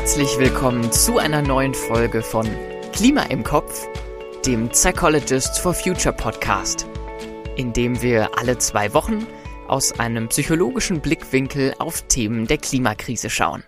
herzlich willkommen zu einer neuen Folge von Klima im Kopf, dem Psychologists for Future Podcast, in dem wir alle zwei Wochen aus einem psychologischen Blickwinkel auf Themen der Klimakrise schauen.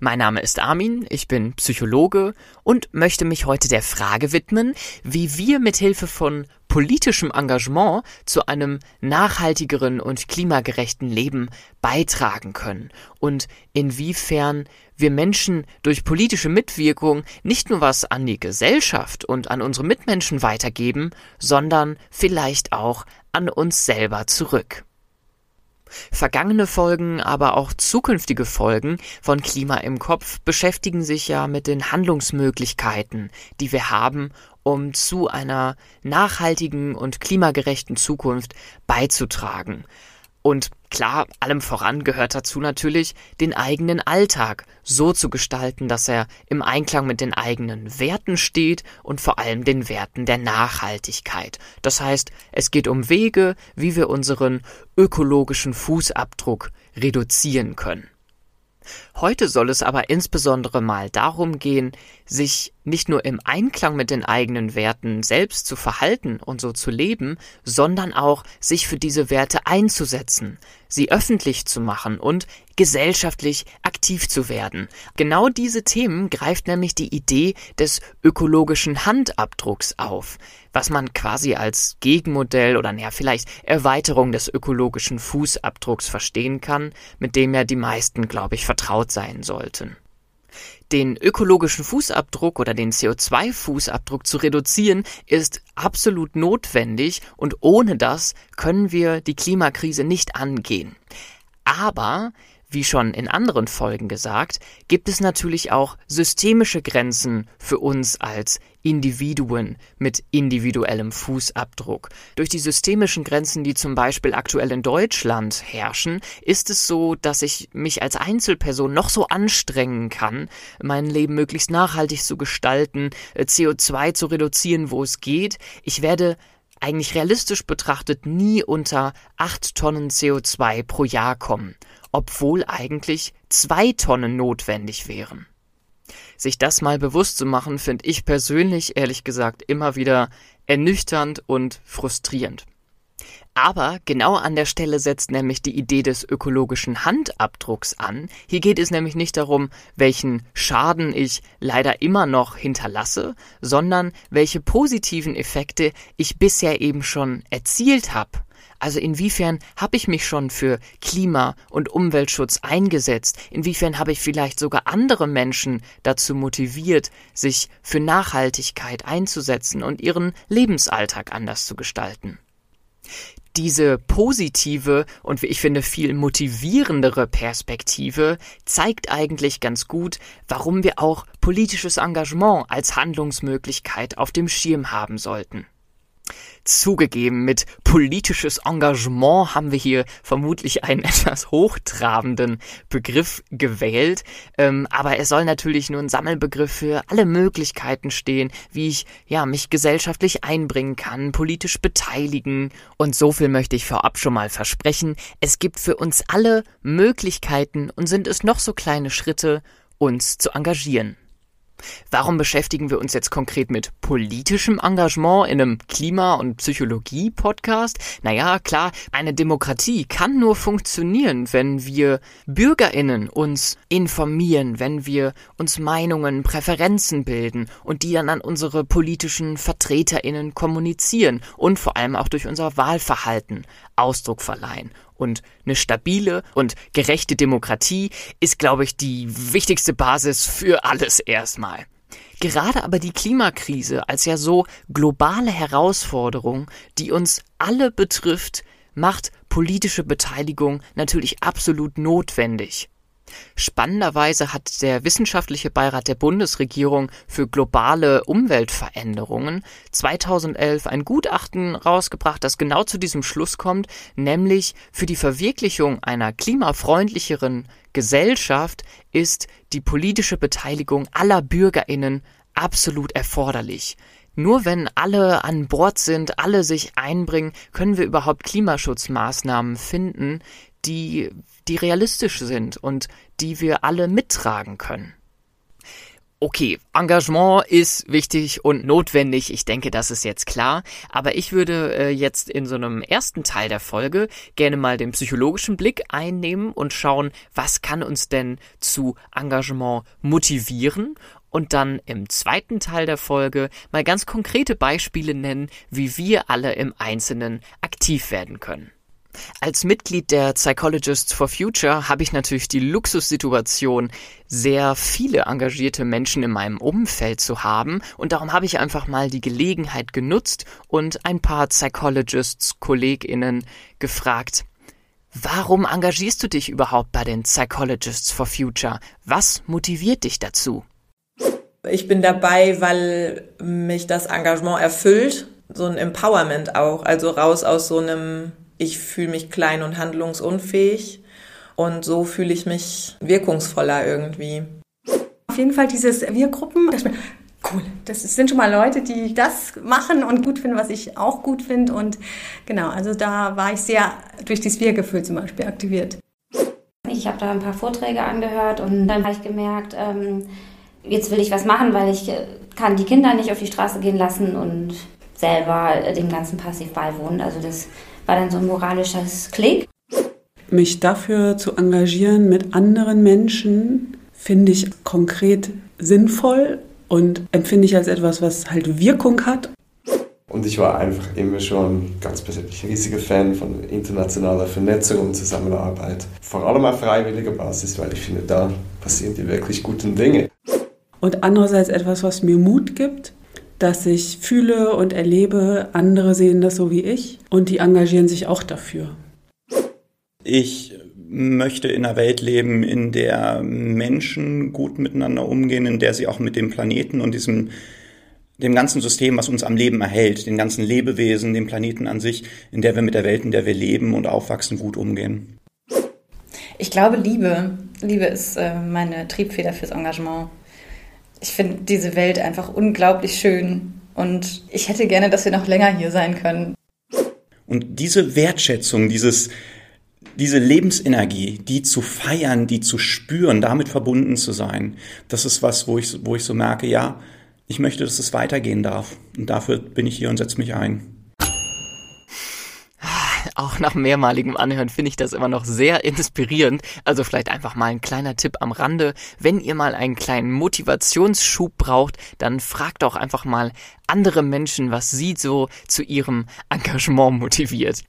Mein Name ist Armin, ich bin Psychologe und möchte mich heute der Frage widmen, wie wir mit Hilfe von politischem Engagement zu einem nachhaltigeren und klimagerechten Leben beitragen können und inwiefern wir Menschen durch politische Mitwirkung nicht nur was an die Gesellschaft und an unsere Mitmenschen weitergeben, sondern vielleicht auch an uns selber zurück. Vergangene Folgen, aber auch zukünftige Folgen von Klima im Kopf beschäftigen sich ja mit den Handlungsmöglichkeiten, die wir haben, um zu einer nachhaltigen und klimagerechten Zukunft beizutragen. Und klar, allem voran gehört dazu natürlich, den eigenen Alltag so zu gestalten, dass er im Einklang mit den eigenen Werten steht und vor allem den Werten der Nachhaltigkeit. Das heißt, es geht um Wege, wie wir unseren ökologischen Fußabdruck reduzieren können. Heute soll es aber insbesondere mal darum gehen, sich nicht nur im Einklang mit den eigenen Werten selbst zu verhalten und so zu leben, sondern auch sich für diese Werte einzusetzen, sie öffentlich zu machen und gesellschaftlich aktiv zu werden. Genau diese Themen greift nämlich die Idee des ökologischen Handabdrucks auf, was man quasi als Gegenmodell oder naja, vielleicht Erweiterung des ökologischen Fußabdrucks verstehen kann, mit dem ja die meisten, glaube ich, vertraut sein sollten. Den ökologischen Fußabdruck oder den CO2-Fußabdruck zu reduzieren, ist absolut notwendig und ohne das können wir die Klimakrise nicht angehen. Aber wie schon in anderen Folgen gesagt, gibt es natürlich auch systemische Grenzen für uns als Individuen mit individuellem Fußabdruck. Durch die systemischen Grenzen, die zum Beispiel aktuell in Deutschland herrschen, ist es so, dass ich mich als Einzelperson noch so anstrengen kann, mein Leben möglichst nachhaltig zu gestalten, äh, CO2 zu reduzieren, wo es geht. Ich werde eigentlich realistisch betrachtet nie unter 8 Tonnen CO2 pro Jahr kommen, obwohl eigentlich 2 Tonnen notwendig wären. Sich das mal bewusst zu machen, finde ich persönlich ehrlich gesagt immer wieder ernüchternd und frustrierend. Aber genau an der Stelle setzt nämlich die Idee des ökologischen Handabdrucks an. Hier geht es nämlich nicht darum, welchen Schaden ich leider immer noch hinterlasse, sondern welche positiven Effekte ich bisher eben schon erzielt habe. Also inwiefern habe ich mich schon für Klima- und Umweltschutz eingesetzt? Inwiefern habe ich vielleicht sogar andere Menschen dazu motiviert, sich für Nachhaltigkeit einzusetzen und ihren Lebensalltag anders zu gestalten? diese positive und wie ich finde viel motivierendere Perspektive zeigt eigentlich ganz gut, warum wir auch politisches Engagement als Handlungsmöglichkeit auf dem Schirm haben sollten. Zugegeben, mit politisches Engagement haben wir hier vermutlich einen etwas hochtrabenden Begriff gewählt, ähm, aber er soll natürlich nur ein Sammelbegriff für alle Möglichkeiten stehen, wie ich ja mich gesellschaftlich einbringen kann, politisch beteiligen und so viel möchte ich vorab schon mal versprechen. Es gibt für uns alle Möglichkeiten und sind es noch so kleine Schritte, uns zu engagieren. Warum beschäftigen wir uns jetzt konkret mit politischem Engagement in einem Klima- und Psychologie-Podcast? Naja, klar, eine Demokratie kann nur funktionieren, wenn wir BürgerInnen uns informieren, wenn wir uns Meinungen, Präferenzen bilden und die dann an unsere politischen VertreterInnen kommunizieren und vor allem auch durch unser Wahlverhalten Ausdruck verleihen. Und eine stabile und gerechte Demokratie ist, glaube ich, die wichtigste Basis für alles erstmal. Gerade aber die Klimakrise als ja so globale Herausforderung, die uns alle betrifft, macht politische Beteiligung natürlich absolut notwendig. Spannenderweise hat der Wissenschaftliche Beirat der Bundesregierung für globale Umweltveränderungen 2011 ein Gutachten rausgebracht, das genau zu diesem Schluss kommt, nämlich für die Verwirklichung einer klimafreundlicheren Gesellschaft ist die politische Beteiligung aller Bürgerinnen absolut erforderlich. Nur wenn alle an Bord sind, alle sich einbringen, können wir überhaupt Klimaschutzmaßnahmen finden, die die realistisch sind und die wir alle mittragen können. Okay, Engagement ist wichtig und notwendig. Ich denke, das ist jetzt klar. Aber ich würde äh, jetzt in so einem ersten Teil der Folge gerne mal den psychologischen Blick einnehmen und schauen, was kann uns denn zu Engagement motivieren und dann im zweiten Teil der Folge mal ganz konkrete Beispiele nennen, wie wir alle im Einzelnen aktiv werden können. Als Mitglied der Psychologists for Future habe ich natürlich die Luxussituation, sehr viele engagierte Menschen in meinem Umfeld zu haben und darum habe ich einfach mal die Gelegenheit genutzt und ein paar Psychologists Kolleginnen gefragt, warum engagierst du dich überhaupt bei den Psychologists for Future? Was motiviert dich dazu? Ich bin dabei, weil mich das Engagement erfüllt, so ein Empowerment auch, also raus aus so einem ich fühle mich klein und handlungsunfähig und so fühle ich mich wirkungsvoller irgendwie. Auf jeden Fall dieses Wir-Gruppen, das cool. Das sind schon mal Leute, die das machen und gut finden, was ich auch gut finde. Und genau, also da war ich sehr durch dieses Wir-Gefühl zum Beispiel aktiviert. Ich habe da ein paar Vorträge angehört und dann habe ich gemerkt, ähm, jetzt will ich was machen, weil ich äh, kann die Kinder nicht auf die Straße gehen lassen und selber dem Ganzen passiv beiwohnen. Also das war dann so ein moralisches Klick. Mich dafür zu engagieren mit anderen Menschen finde ich konkret sinnvoll und empfinde ich als etwas, was halt Wirkung hat. Und ich war einfach immer schon ganz persönlich ein riesiger Fan von internationaler Vernetzung und Zusammenarbeit. Vor allem auf freiwilliger Basis, weil ich finde, da passieren die wirklich guten Dinge. Und andererseits etwas, was mir Mut gibt, dass ich fühle und erlebe, andere sehen das so wie ich und die engagieren sich auch dafür. Ich möchte in einer Welt leben, in der Menschen gut miteinander umgehen, in der sie auch mit dem Planeten und diesem dem ganzen System, was uns am Leben erhält, den ganzen Lebewesen, dem Planeten an sich, in der wir mit der Welt, in der wir leben und aufwachsen, gut umgehen. Ich glaube, Liebe. Liebe ist äh, meine Triebfeder fürs Engagement ich finde diese Welt einfach unglaublich schön und ich hätte gerne, dass wir noch länger hier sein können. Und diese Wertschätzung, dieses, diese Lebensenergie, die zu feiern, die zu spüren, damit verbunden zu sein, das ist was, wo ich, wo ich so merke, ja, ich möchte, dass es weitergehen darf. Und dafür bin ich hier und setze mich ein auch nach mehrmaligem Anhören finde ich das immer noch sehr inspirierend. Also vielleicht einfach mal ein kleiner Tipp am Rande. Wenn ihr mal einen kleinen Motivationsschub braucht, dann fragt doch einfach mal andere Menschen, was sie so zu ihrem Engagement motiviert.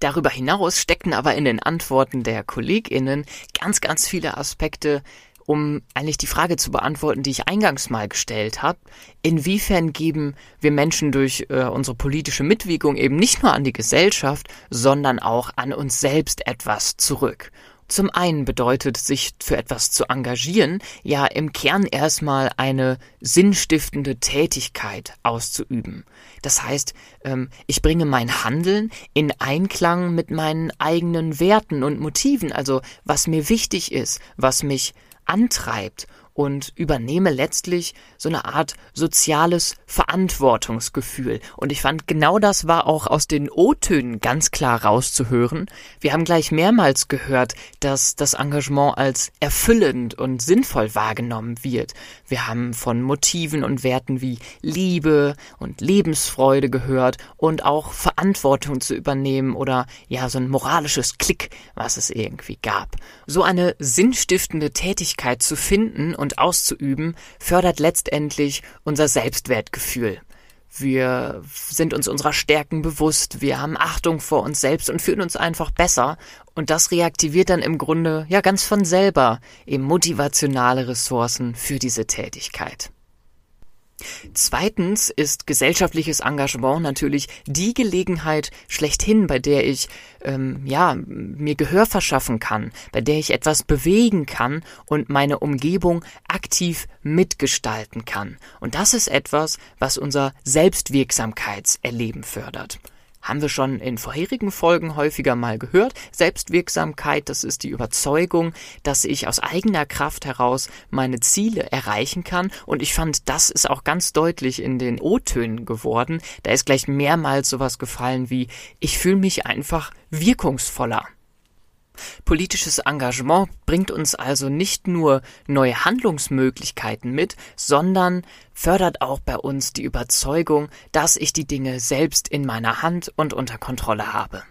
Darüber hinaus steckten aber in den Antworten der KollegInnen ganz, ganz viele Aspekte, um eigentlich die Frage zu beantworten, die ich eingangs mal gestellt habe. Inwiefern geben wir Menschen durch äh, unsere politische Mitwirkung eben nicht nur an die Gesellschaft, sondern auch an uns selbst etwas zurück? Zum einen bedeutet sich für etwas zu engagieren ja im Kern erstmal eine sinnstiftende Tätigkeit auszuüben. Das heißt, ähm, ich bringe mein Handeln in Einklang mit meinen eigenen Werten und Motiven, also was mir wichtig ist, was mich antreibt und übernehme letztlich so eine Art soziales Verantwortungsgefühl. Und ich fand, genau das war auch aus den O-Tönen ganz klar rauszuhören. Wir haben gleich mehrmals gehört, dass das Engagement als erfüllend und sinnvoll wahrgenommen wird. Wir haben von Motiven und Werten wie Liebe und Lebensfreude gehört und auch Verantwortung zu übernehmen oder ja, so ein moralisches Klick, was es irgendwie gab. So eine sinnstiftende Tätigkeit zu finden und auszuüben, fördert letztendlich unser Selbstwertgefühl. Wir sind uns unserer Stärken bewusst, wir haben Achtung vor uns selbst und fühlen uns einfach besser. Und das reaktiviert dann im Grunde ja ganz von selber eben motivationale Ressourcen für diese Tätigkeit. Zweitens ist gesellschaftliches Engagement natürlich die Gelegenheit schlechthin, bei der ich ähm, ja mir Gehör verschaffen kann, bei der ich etwas bewegen kann und meine Umgebung aktiv mitgestalten kann. Und das ist etwas, was unser Selbstwirksamkeitserleben fördert haben wir schon in vorherigen Folgen häufiger mal gehört. Selbstwirksamkeit, das ist die Überzeugung, dass ich aus eigener Kraft heraus meine Ziele erreichen kann. Und ich fand, das ist auch ganz deutlich in den O-Tönen geworden. Da ist gleich mehrmals sowas gefallen wie, ich fühle mich einfach wirkungsvoller. Politisches Engagement bringt uns also nicht nur neue Handlungsmöglichkeiten mit, sondern fördert auch bei uns die Überzeugung, dass ich die Dinge selbst in meiner Hand und unter Kontrolle habe.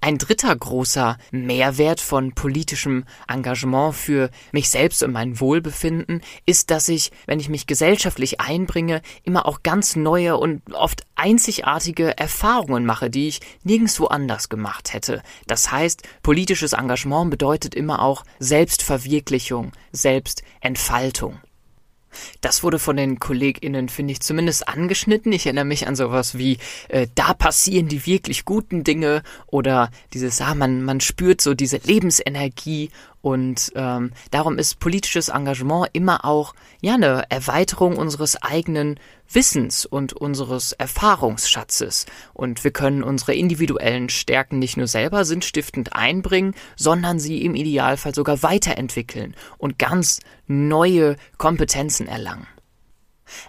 Ein dritter großer Mehrwert von politischem Engagement für mich selbst und mein Wohlbefinden ist, dass ich, wenn ich mich gesellschaftlich einbringe, immer auch ganz neue und oft einzigartige Erfahrungen mache, die ich nirgendwo anders gemacht hätte. Das heißt, politisches Engagement bedeutet immer auch Selbstverwirklichung, Selbstentfaltung. Das wurde von den KollegInnen, finde ich, zumindest angeschnitten. Ich erinnere mich an sowas wie, äh, da passieren die wirklich guten Dinge oder dieses, ah, man, man spürt so diese Lebensenergie und ähm, darum ist politisches Engagement immer auch ja eine Erweiterung unseres eigenen Wissens und unseres Erfahrungsschatzes. Und wir können unsere individuellen Stärken nicht nur selber sinnstiftend einbringen, sondern sie im Idealfall sogar weiterentwickeln und ganz neue Kompetenzen erlangen.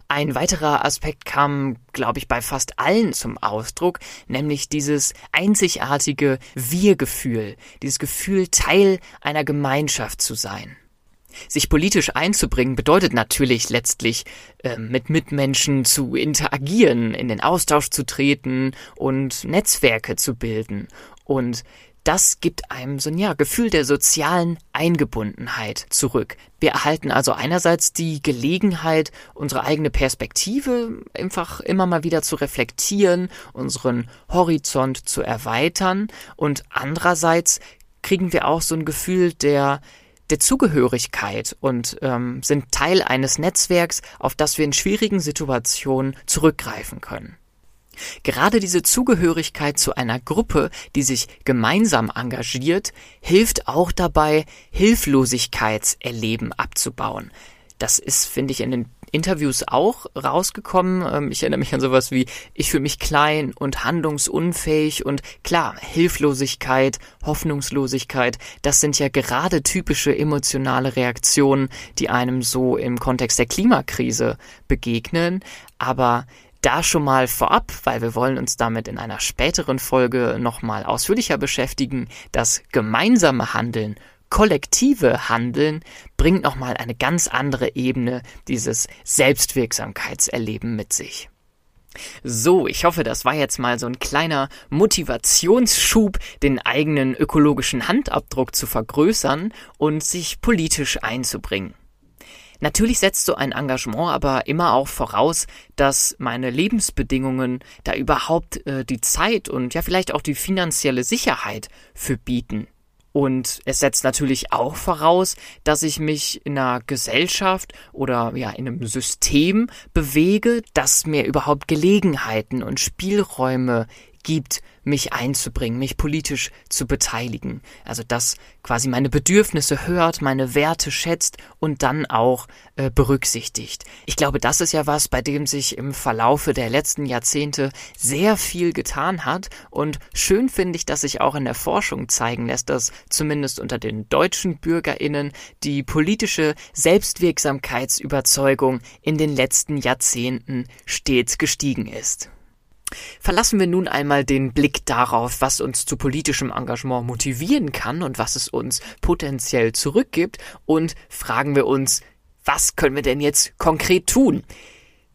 Ein weiterer Aspekt kam, glaube ich, bei fast allen zum Ausdruck, nämlich dieses einzigartige Wir-Gefühl, dieses Gefühl, Teil einer Gemeinschaft zu sein. Sich politisch einzubringen bedeutet natürlich letztlich äh, mit Mitmenschen zu interagieren, in den Austausch zu treten und Netzwerke zu bilden. Und das gibt einem so ein ja, Gefühl der sozialen Eingebundenheit zurück. Wir erhalten also einerseits die Gelegenheit, unsere eigene Perspektive einfach immer mal wieder zu reflektieren, unseren Horizont zu erweitern und andererseits kriegen wir auch so ein Gefühl der der Zugehörigkeit und ähm, sind Teil eines Netzwerks, auf das wir in schwierigen Situationen zurückgreifen können. Gerade diese Zugehörigkeit zu einer Gruppe, die sich gemeinsam engagiert, hilft auch dabei, Hilflosigkeitserleben abzubauen. Das ist, finde ich, in den Interviews auch rausgekommen. Ähm, ich erinnere mich an sowas wie, ich fühle mich klein und handlungsunfähig und klar, Hilflosigkeit, Hoffnungslosigkeit, das sind ja gerade typische emotionale Reaktionen, die einem so im Kontext der Klimakrise begegnen. Aber da schon mal vorab, weil wir wollen uns damit in einer späteren Folge nochmal ausführlicher beschäftigen, das gemeinsame Handeln kollektive Handeln bringt nochmal eine ganz andere Ebene dieses Selbstwirksamkeitserleben mit sich. So, ich hoffe, das war jetzt mal so ein kleiner Motivationsschub, den eigenen ökologischen Handabdruck zu vergrößern und sich politisch einzubringen. Natürlich setzt so ein Engagement aber immer auch voraus, dass meine Lebensbedingungen da überhaupt äh, die Zeit und ja vielleicht auch die finanzielle Sicherheit für bieten. Und es setzt natürlich auch voraus, dass ich mich in einer Gesellschaft oder ja in einem System bewege, das mir überhaupt Gelegenheiten und Spielräume gibt, mich einzubringen, mich politisch zu beteiligen. Also dass quasi meine Bedürfnisse hört, meine Werte schätzt und dann auch äh, berücksichtigt. Ich glaube, das ist ja was, bei dem sich im Verlaufe der letzten Jahrzehnte sehr viel getan hat und schön finde ich, dass sich auch in der Forschung zeigen lässt, dass zumindest unter den deutschen Bürgerinnen die politische Selbstwirksamkeitsüberzeugung in den letzten Jahrzehnten stets gestiegen ist. Verlassen wir nun einmal den Blick darauf, was uns zu politischem Engagement motivieren kann und was es uns potenziell zurückgibt und fragen wir uns, was können wir denn jetzt konkret tun?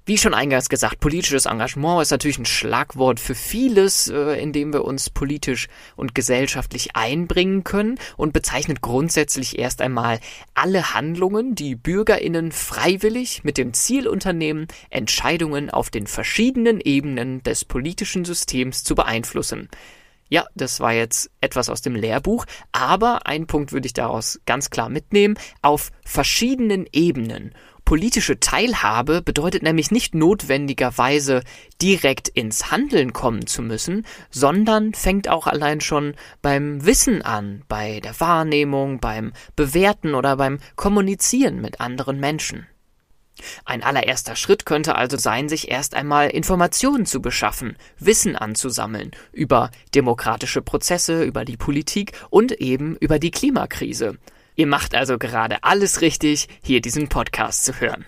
Wie schon eingangs gesagt, politisches Engagement ist natürlich ein Schlagwort für vieles, äh, in dem wir uns politisch und gesellschaftlich einbringen können und bezeichnet grundsätzlich erst einmal alle Handlungen, die Bürgerinnen freiwillig mit dem Ziel unternehmen, Entscheidungen auf den verschiedenen Ebenen des politischen Systems zu beeinflussen. Ja, das war jetzt etwas aus dem Lehrbuch, aber ein Punkt würde ich daraus ganz klar mitnehmen, auf verschiedenen Ebenen. Politische Teilhabe bedeutet nämlich nicht notwendigerweise direkt ins Handeln kommen zu müssen, sondern fängt auch allein schon beim Wissen an, bei der Wahrnehmung, beim Bewerten oder beim Kommunizieren mit anderen Menschen. Ein allererster Schritt könnte also sein, sich erst einmal Informationen zu beschaffen, Wissen anzusammeln über demokratische Prozesse, über die Politik und eben über die Klimakrise. Ihr macht also gerade alles richtig, hier diesen Podcast zu hören.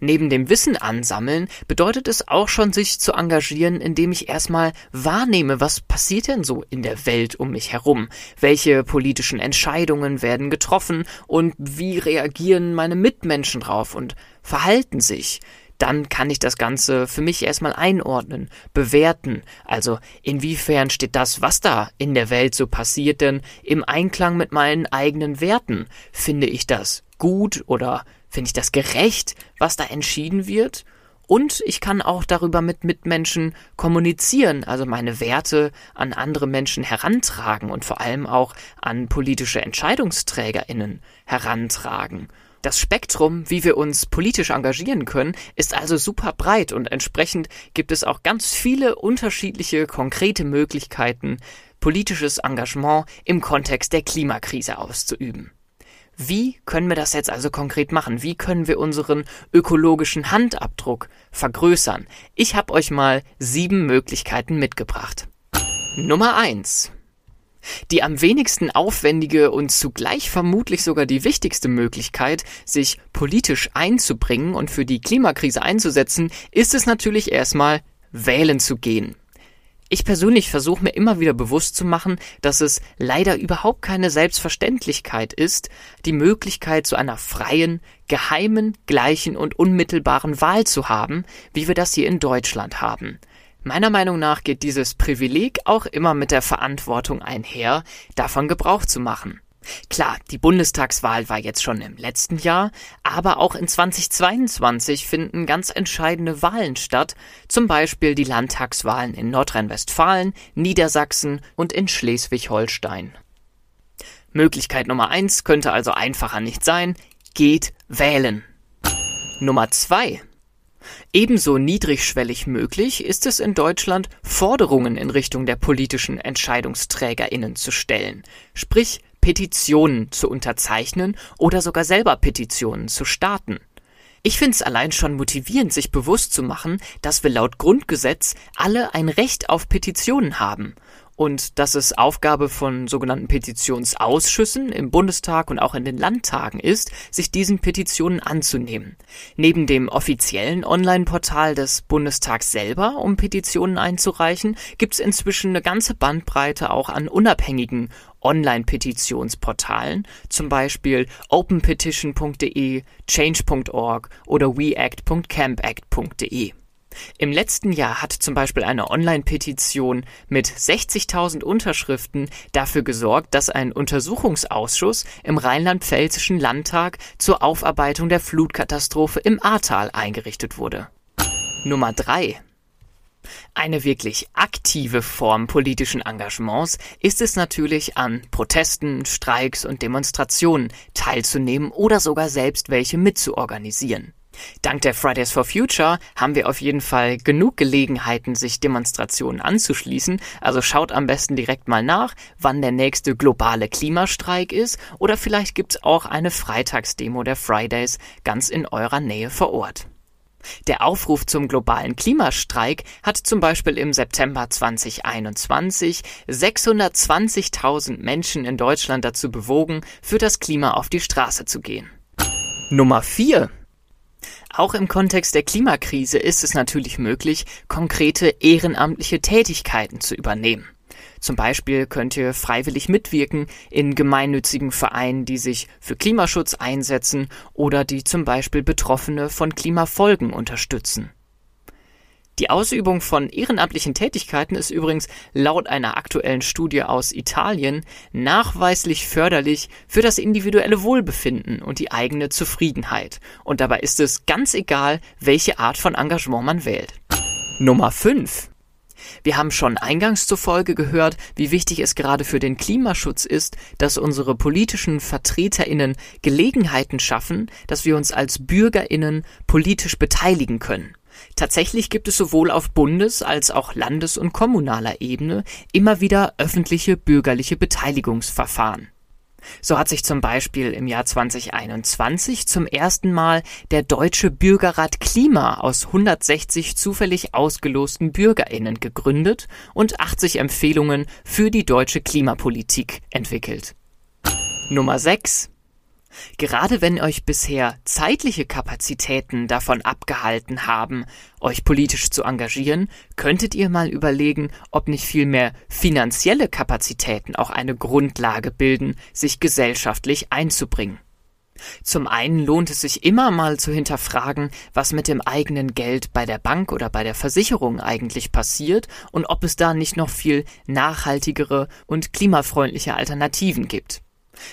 Neben dem Wissen ansammeln bedeutet es auch schon, sich zu engagieren, indem ich erstmal wahrnehme, was passiert denn so in der Welt um mich herum? Welche politischen Entscheidungen werden getroffen und wie reagieren meine Mitmenschen drauf und verhalten sich? Dann kann ich das Ganze für mich erstmal einordnen, bewerten. Also inwiefern steht das, was da in der Welt so passiert, denn im Einklang mit meinen eigenen Werten? Finde ich das gut oder Finde ich das gerecht, was da entschieden wird? Und ich kann auch darüber mit Mitmenschen kommunizieren, also meine Werte an andere Menschen herantragen und vor allem auch an politische EntscheidungsträgerInnen herantragen. Das Spektrum, wie wir uns politisch engagieren können, ist also super breit und entsprechend gibt es auch ganz viele unterschiedliche konkrete Möglichkeiten, politisches Engagement im Kontext der Klimakrise auszuüben. Wie können wir das jetzt also konkret machen? Wie können wir unseren ökologischen Handabdruck vergrößern? Ich habe euch mal sieben Möglichkeiten mitgebracht. Nummer eins: Die am wenigsten aufwendige und zugleich vermutlich sogar die wichtigste Möglichkeit, sich politisch einzubringen und für die Klimakrise einzusetzen, ist es natürlich erstmal wählen zu gehen. Ich persönlich versuche mir immer wieder bewusst zu machen, dass es leider überhaupt keine Selbstverständlichkeit ist, die Möglichkeit zu einer freien, geheimen, gleichen und unmittelbaren Wahl zu haben, wie wir das hier in Deutschland haben. Meiner Meinung nach geht dieses Privileg auch immer mit der Verantwortung einher, davon Gebrauch zu machen. Klar, die Bundestagswahl war jetzt schon im letzten Jahr, aber auch in 2022 finden ganz entscheidende Wahlen statt, zum Beispiel die Landtagswahlen in Nordrhein-Westfalen, Niedersachsen und in Schleswig-Holstein. Möglichkeit Nummer eins könnte also einfacher nicht sein, geht wählen. Nummer zwei. Ebenso niedrigschwellig möglich ist es in Deutschland, Forderungen in Richtung der politischen EntscheidungsträgerInnen zu stellen, sprich Petitionen zu unterzeichnen oder sogar selber Petitionen zu starten. Ich finde es allein schon motivierend, sich bewusst zu machen, dass wir laut Grundgesetz alle ein Recht auf Petitionen haben und dass es Aufgabe von sogenannten Petitionsausschüssen im Bundestag und auch in den Landtagen ist, sich diesen Petitionen anzunehmen. Neben dem offiziellen Online-Portal des Bundestags selber, um Petitionen einzureichen, gibt es inzwischen eine ganze Bandbreite auch an unabhängigen Online-Petitionsportalen, zum Beispiel openpetition.de, change.org oder weact.campact.de. Im letzten Jahr hat zum Beispiel eine Online-Petition mit 60.000 Unterschriften dafür gesorgt, dass ein Untersuchungsausschuss im rheinland-pfälzischen Landtag zur Aufarbeitung der Flutkatastrophe im Ahrtal eingerichtet wurde. Nummer drei: Eine wirklich aktive Form politischen Engagements ist es natürlich, an Protesten, Streiks und Demonstrationen teilzunehmen oder sogar selbst welche mitzuorganisieren. Dank der Fridays for Future haben wir auf jeden Fall genug Gelegenheiten, sich Demonstrationen anzuschließen. Also schaut am besten direkt mal nach, wann der nächste globale Klimastreik ist oder vielleicht gibt's auch eine Freitagsdemo der Fridays ganz in eurer Nähe vor Ort. Der Aufruf zum globalen Klimastreik hat zum Beispiel im September 2021 620.000 Menschen in Deutschland dazu bewogen, für das Klima auf die Straße zu gehen. Nummer 4. Auch im Kontext der Klimakrise ist es natürlich möglich, konkrete ehrenamtliche Tätigkeiten zu übernehmen. Zum Beispiel könnt ihr freiwillig mitwirken in gemeinnützigen Vereinen, die sich für Klimaschutz einsetzen oder die zum Beispiel Betroffene von Klimafolgen unterstützen. Die Ausübung von ehrenamtlichen Tätigkeiten ist übrigens laut einer aktuellen Studie aus Italien nachweislich förderlich für das individuelle Wohlbefinden und die eigene Zufriedenheit. Und dabei ist es ganz egal, welche Art von Engagement man wählt. Nummer 5. Wir haben schon eingangs zur Folge gehört, wie wichtig es gerade für den Klimaschutz ist, dass unsere politischen Vertreterinnen Gelegenheiten schaffen, dass wir uns als Bürgerinnen politisch beteiligen können. Tatsächlich gibt es sowohl auf Bundes- als auch Landes- und kommunaler Ebene immer wieder öffentliche bürgerliche Beteiligungsverfahren. So hat sich zum Beispiel im Jahr 2021 zum ersten Mal der Deutsche Bürgerrat Klima aus 160 zufällig ausgelosten Bürgerinnen gegründet und 80 Empfehlungen für die deutsche Klimapolitik entwickelt. Nummer 6 Gerade wenn euch bisher zeitliche Kapazitäten davon abgehalten haben, euch politisch zu engagieren, könntet ihr mal überlegen, ob nicht vielmehr finanzielle Kapazitäten auch eine Grundlage bilden, sich gesellschaftlich einzubringen. Zum einen lohnt es sich immer mal zu hinterfragen, was mit dem eigenen Geld bei der Bank oder bei der Versicherung eigentlich passiert und ob es da nicht noch viel nachhaltigere und klimafreundliche Alternativen gibt.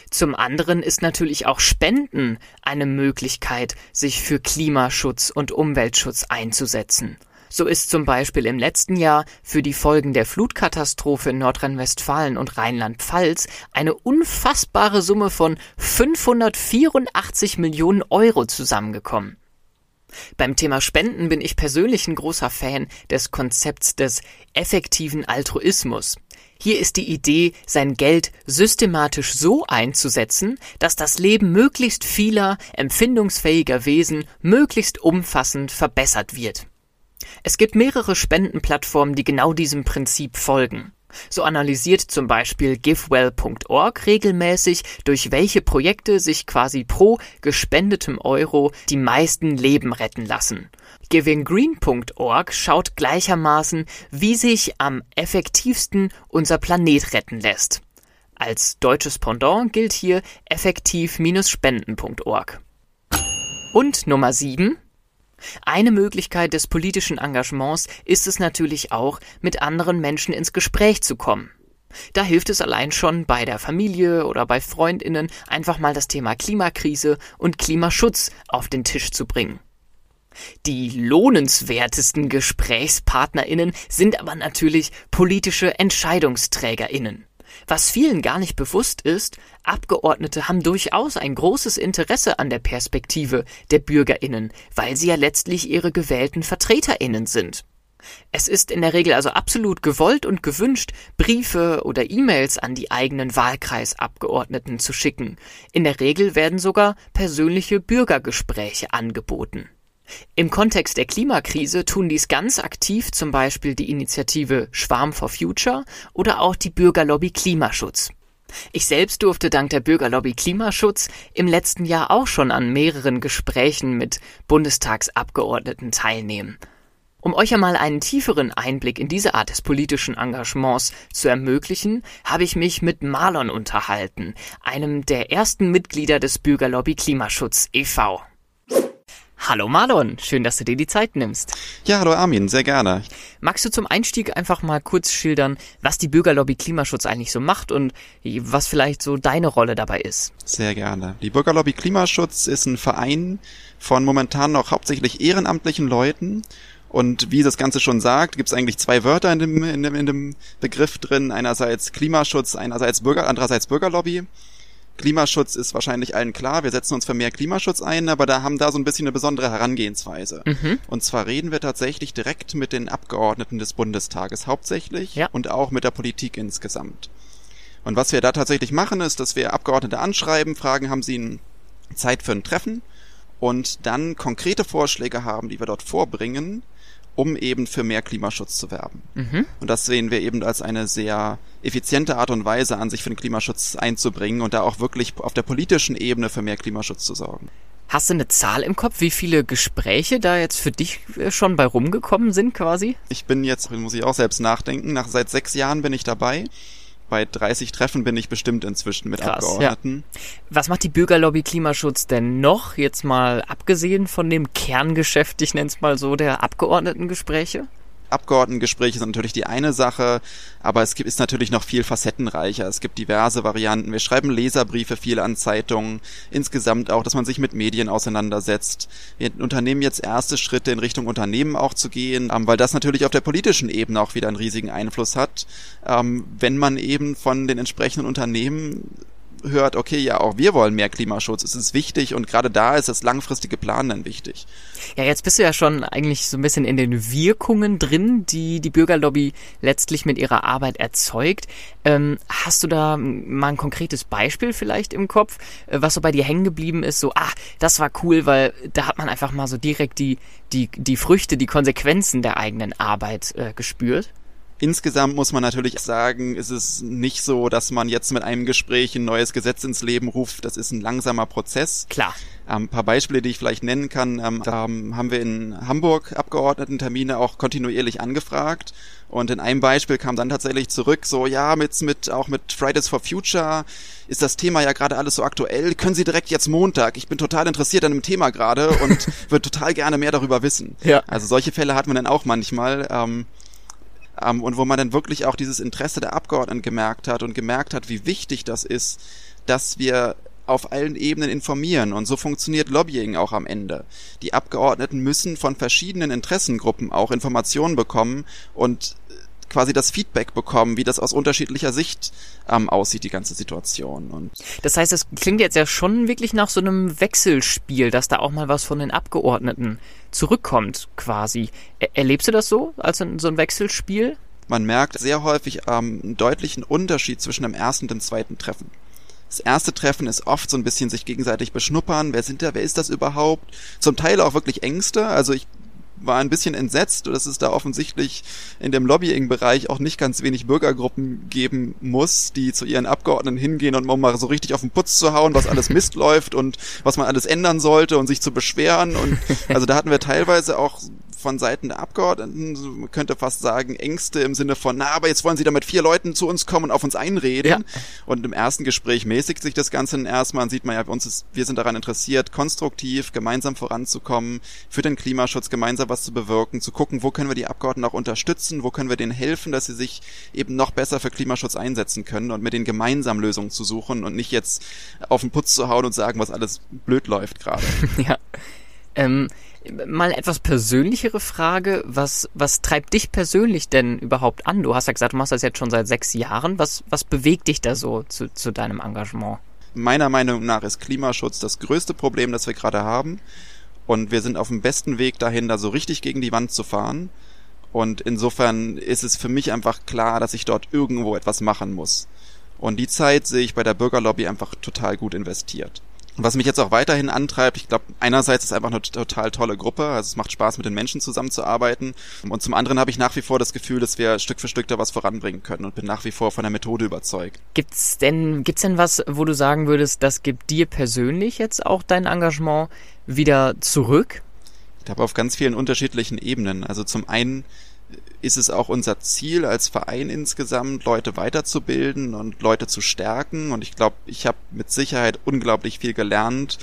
Zum anderen ist natürlich auch Spenden eine Möglichkeit, sich für Klimaschutz und Umweltschutz einzusetzen. So ist zum Beispiel im letzten Jahr für die Folgen der Flutkatastrophe in Nordrhein-Westfalen und Rheinland-Pfalz eine unfassbare Summe von 584 Millionen Euro zusammengekommen. Beim Thema Spenden bin ich persönlich ein großer Fan des Konzepts des effektiven Altruismus. Hier ist die Idee, sein Geld systematisch so einzusetzen, dass das Leben möglichst vieler empfindungsfähiger Wesen möglichst umfassend verbessert wird. Es gibt mehrere Spendenplattformen, die genau diesem Prinzip folgen. So analysiert zum Beispiel givewell.org regelmäßig, durch welche Projekte sich quasi pro gespendetem Euro die meisten Leben retten lassen. Givinggreen.org schaut gleichermaßen, wie sich am effektivsten unser Planet retten lässt. Als deutsches Pendant gilt hier effektiv-spenden.org. Und Nummer 7. Eine Möglichkeit des politischen Engagements ist es natürlich auch, mit anderen Menschen ins Gespräch zu kommen. Da hilft es allein schon bei der Familie oder bei Freundinnen einfach mal das Thema Klimakrise und Klimaschutz auf den Tisch zu bringen. Die lohnenswertesten Gesprächspartnerinnen sind aber natürlich politische Entscheidungsträgerinnen. Was vielen gar nicht bewusst ist, Abgeordnete haben durchaus ein großes Interesse an der Perspektive der Bürgerinnen, weil sie ja letztlich ihre gewählten Vertreterinnen sind. Es ist in der Regel also absolut gewollt und gewünscht, Briefe oder E-Mails an die eigenen Wahlkreisabgeordneten zu schicken. In der Regel werden sogar persönliche Bürgergespräche angeboten. Im Kontext der Klimakrise tun dies ganz aktiv zum Beispiel die Initiative Schwarm for Future oder auch die Bürgerlobby Klimaschutz. Ich selbst durfte dank der Bürgerlobby Klimaschutz im letzten Jahr auch schon an mehreren Gesprächen mit Bundestagsabgeordneten teilnehmen. Um euch einmal einen tieferen Einblick in diese Art des politischen Engagements zu ermöglichen, habe ich mich mit Marlon unterhalten, einem der ersten Mitglieder des Bürgerlobby Klimaschutz e.V. Hallo Marlon, schön, dass du dir die Zeit nimmst. Ja, hallo Armin, sehr gerne. Magst du zum Einstieg einfach mal kurz schildern, was die Bürgerlobby Klimaschutz eigentlich so macht und was vielleicht so deine Rolle dabei ist? Sehr gerne. Die Bürgerlobby Klimaschutz ist ein Verein von momentan noch hauptsächlich ehrenamtlichen Leuten. Und wie das Ganze schon sagt, gibt es eigentlich zwei Wörter in dem, in, dem, in dem Begriff drin. Einerseits Klimaschutz, einerseits Bürger, andererseits Bürgerlobby. Klimaschutz ist wahrscheinlich allen klar, wir setzen uns für mehr Klimaschutz ein, aber da haben da so ein bisschen eine besondere Herangehensweise. Mhm. Und zwar reden wir tatsächlich direkt mit den Abgeordneten des Bundestages hauptsächlich ja. und auch mit der Politik insgesamt. Und was wir da tatsächlich machen, ist, dass wir Abgeordnete anschreiben, fragen, haben sie Zeit für ein Treffen und dann konkrete Vorschläge haben, die wir dort vorbringen, um eben für mehr Klimaschutz zu werben. Mhm. Und das sehen wir eben als eine sehr effiziente Art und Weise an, sich für den Klimaschutz einzubringen und da auch wirklich auf der politischen Ebene für mehr Klimaschutz zu sorgen. Hast du eine Zahl im Kopf, wie viele Gespräche da jetzt für dich äh, schon bei rumgekommen sind quasi? Ich bin jetzt, muss ich auch selbst nachdenken, nach seit sechs Jahren bin ich dabei bei 30 Treffen bin ich bestimmt inzwischen mit Krass, Abgeordneten. Ja. Was macht die Bürgerlobby Klimaschutz denn noch, jetzt mal abgesehen von dem Kerngeschäft, ich nenne es mal so, der Abgeordnetengespräche? Abgeordnetengespräche sind natürlich die eine Sache, aber es gibt, ist natürlich noch viel facettenreicher. Es gibt diverse Varianten. Wir schreiben Leserbriefe viel an Zeitungen. Insgesamt auch, dass man sich mit Medien auseinandersetzt. Wir unternehmen jetzt erste Schritte in Richtung Unternehmen auch zu gehen, ähm, weil das natürlich auf der politischen Ebene auch wieder einen riesigen Einfluss hat. Ähm, wenn man eben von den entsprechenden Unternehmen hört, okay, ja, auch wir wollen mehr Klimaschutz, es ist wichtig und gerade da ist das langfristige Planen wichtig. Ja, jetzt bist du ja schon eigentlich so ein bisschen in den Wirkungen drin, die die Bürgerlobby letztlich mit ihrer Arbeit erzeugt. Ähm, hast du da mal ein konkretes Beispiel vielleicht im Kopf, äh, was so bei dir hängen geblieben ist? So, ah, das war cool, weil da hat man einfach mal so direkt die, die, die Früchte, die Konsequenzen der eigenen Arbeit äh, gespürt? Insgesamt muss man natürlich sagen, ist es nicht so, dass man jetzt mit einem Gespräch ein neues Gesetz ins Leben ruft. Das ist ein langsamer Prozess. Klar. Ähm, ein paar Beispiele, die ich vielleicht nennen kann. Ähm, da haben wir in Hamburg Abgeordnetentermine auch kontinuierlich angefragt. Und in einem Beispiel kam dann tatsächlich zurück, so ja, mit, mit auch mit Fridays for Future ist das Thema ja gerade alles so aktuell. Können Sie direkt jetzt Montag? Ich bin total interessiert an dem Thema gerade und würde total gerne mehr darüber wissen. Ja. Also solche Fälle hat man dann auch manchmal. Ähm, ähm, und wo man dann wirklich auch dieses Interesse der Abgeordneten gemerkt hat und gemerkt hat, wie wichtig das ist, dass wir auf allen Ebenen informieren. Und so funktioniert Lobbying auch am Ende. Die Abgeordneten müssen von verschiedenen Interessengruppen auch Informationen bekommen und quasi das Feedback bekommen, wie das aus unterschiedlicher Sicht ähm, aussieht, die ganze Situation. Und das heißt, es klingt jetzt ja schon wirklich nach so einem Wechselspiel, dass da auch mal was von den Abgeordneten zurückkommt, quasi. Er erlebst du das so, als so ein Wechselspiel? Man merkt sehr häufig ähm, einen deutlichen Unterschied zwischen dem ersten und dem zweiten Treffen. Das erste Treffen ist oft so ein bisschen sich gegenseitig beschnuppern. Wer sind da? Wer ist das überhaupt? Zum Teil auch wirklich Ängste. Also ich war ein bisschen entsetzt, dass es da offensichtlich in dem Lobbying-Bereich auch nicht ganz wenig Bürgergruppen geben muss, die zu ihren Abgeordneten hingehen und um mal so richtig auf den Putz zu hauen, was alles Mist läuft und was man alles ändern sollte und sich zu beschweren. Und also da hatten wir teilweise auch von Seiten der Abgeordneten, man könnte fast sagen, Ängste im Sinne von, na, aber jetzt wollen sie da mit vier Leuten zu uns kommen und auf uns einreden. Ja. Und im ersten Gespräch mäßigt sich das Ganze erstmal und sieht man ja, bei uns ist, wir sind daran interessiert, konstruktiv, gemeinsam voranzukommen, für den Klimaschutz gemeinsam was zu bewirken, zu gucken, wo können wir die Abgeordneten auch unterstützen, wo können wir denen helfen, dass sie sich eben noch besser für Klimaschutz einsetzen können und mit den gemeinsam Lösungen zu suchen und nicht jetzt auf den Putz zu hauen und sagen, was alles blöd läuft gerade. ja. Ähm, mal etwas persönlichere Frage. Was, was treibt dich persönlich denn überhaupt an? Du hast ja gesagt, du machst das jetzt schon seit sechs Jahren. Was, was bewegt dich da so zu, zu deinem Engagement? Meiner Meinung nach ist Klimaschutz das größte Problem, das wir gerade haben. Und wir sind auf dem besten Weg dahin, da so richtig gegen die Wand zu fahren. Und insofern ist es für mich einfach klar, dass ich dort irgendwo etwas machen muss. Und die Zeit sehe ich bei der Bürgerlobby einfach total gut investiert was mich jetzt auch weiterhin antreibt, ich glaube, einerseits ist es einfach eine total tolle Gruppe, also es macht Spaß, mit den Menschen zusammenzuarbeiten. Und zum anderen habe ich nach wie vor das Gefühl, dass wir Stück für Stück da was voranbringen können und bin nach wie vor von der Methode überzeugt. Gibt's denn, gibt's denn was, wo du sagen würdest, das gibt dir persönlich jetzt auch dein Engagement wieder zurück? Ich glaube, auf ganz vielen unterschiedlichen Ebenen. Also zum einen ist es auch unser Ziel als Verein insgesamt, Leute weiterzubilden und Leute zu stärken. Und ich glaube, ich habe mit Sicherheit unglaublich viel gelernt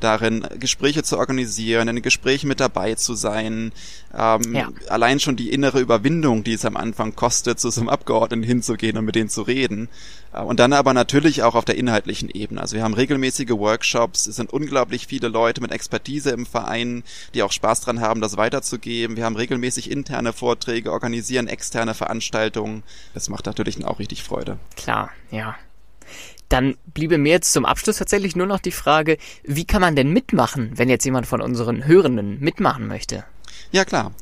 darin, Gespräche zu organisieren, in Gesprächen mit dabei zu sein. Ähm, ja. Allein schon die innere Überwindung, die es am Anfang kostet, zu so einem Abgeordneten hinzugehen und mit denen zu reden. Äh, und dann aber natürlich auch auf der inhaltlichen Ebene. Also wir haben regelmäßige Workshops, es sind unglaublich viele Leute mit Expertise im Verein, die auch Spaß dran haben, das weiterzugeben. Wir haben regelmäßig interne Vorträge, organisieren externe Veranstaltungen. Das macht natürlich auch richtig Freude. Klar, ja. Dann bliebe mir jetzt zum Abschluss tatsächlich nur noch die Frage, wie kann man denn mitmachen, wenn jetzt jemand von unseren Hörenden mitmachen möchte? Ja, klar.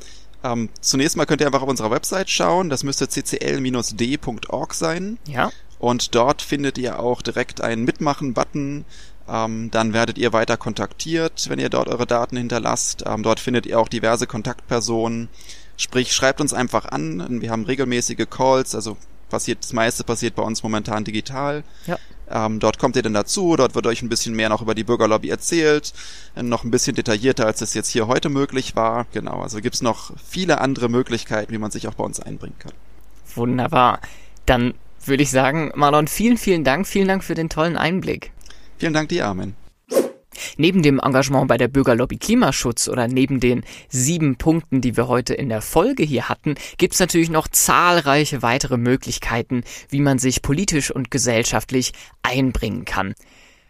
Ähm, zunächst mal könnt ihr einfach auf unserer Website schauen. Das müsste ccl-d.org sein. Ja. Und dort findet ihr auch direkt einen Mitmachen-Button. Ähm, dann werdet ihr weiter kontaktiert, wenn ihr dort eure Daten hinterlasst. Ähm, dort findet ihr auch diverse Kontaktpersonen. Sprich, schreibt uns einfach an. Wir haben regelmäßige Calls, also passiert, das meiste passiert bei uns momentan digital. Ja. Ähm, dort kommt ihr dann dazu, dort wird euch ein bisschen mehr noch über die Bürgerlobby erzählt, äh, noch ein bisschen detaillierter, als es jetzt hier heute möglich war. Genau, also gibt's noch viele andere Möglichkeiten, wie man sich auch bei uns einbringen kann. Wunderbar. Dann würde ich sagen, Marlon, vielen, vielen Dank. Vielen Dank für den tollen Einblick. Vielen Dank dir, Armin. Neben dem Engagement bei der Bürgerlobby Klimaschutz oder neben den sieben Punkten, die wir heute in der Folge hier hatten, gibt es natürlich noch zahlreiche weitere Möglichkeiten, wie man sich politisch und gesellschaftlich einbringen kann.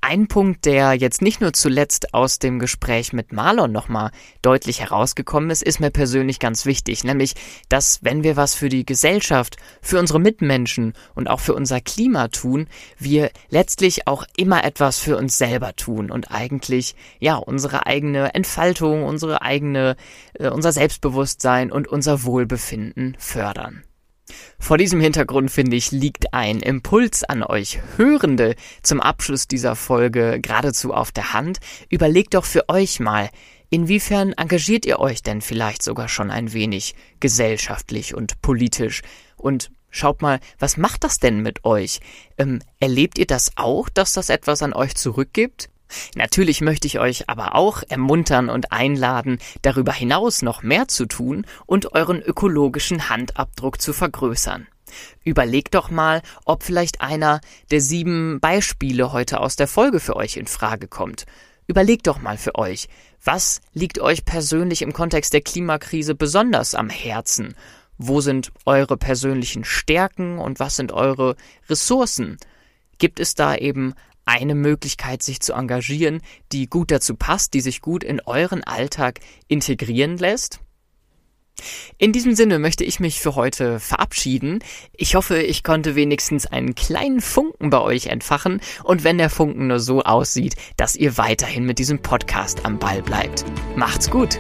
Ein Punkt, der jetzt nicht nur zuletzt aus dem Gespräch mit Marlon nochmal deutlich herausgekommen ist, ist mir persönlich ganz wichtig, nämlich, dass wenn wir was für die Gesellschaft, für unsere Mitmenschen und auch für unser Klima tun, wir letztlich auch immer etwas für uns selber tun und eigentlich, ja, unsere eigene Entfaltung, unsere eigene, äh, unser Selbstbewusstsein und unser Wohlbefinden fördern. Vor diesem Hintergrund finde ich, liegt ein Impuls an euch Hörende zum Abschluss dieser Folge geradezu auf der Hand. Überlegt doch für euch mal, Inwiefern engagiert ihr euch denn vielleicht sogar schon ein wenig gesellschaftlich und politisch? Und schaut mal, was macht das denn mit euch? Ähm, erlebt ihr das auch, dass das etwas an euch zurückgibt? Natürlich möchte ich euch aber auch ermuntern und einladen, darüber hinaus noch mehr zu tun und euren ökologischen Handabdruck zu vergrößern. Überlegt doch mal, ob vielleicht einer der sieben Beispiele heute aus der Folge für euch in Frage kommt. Überlegt doch mal für euch, was liegt euch persönlich im Kontext der Klimakrise besonders am Herzen? Wo sind eure persönlichen Stärken und was sind eure Ressourcen? Gibt es da eben eine Möglichkeit, sich zu engagieren, die gut dazu passt, die sich gut in euren Alltag integrieren lässt? In diesem Sinne möchte ich mich für heute verabschieden. Ich hoffe, ich konnte wenigstens einen kleinen Funken bei euch entfachen und wenn der Funken nur so aussieht, dass ihr weiterhin mit diesem Podcast am Ball bleibt. Macht's gut!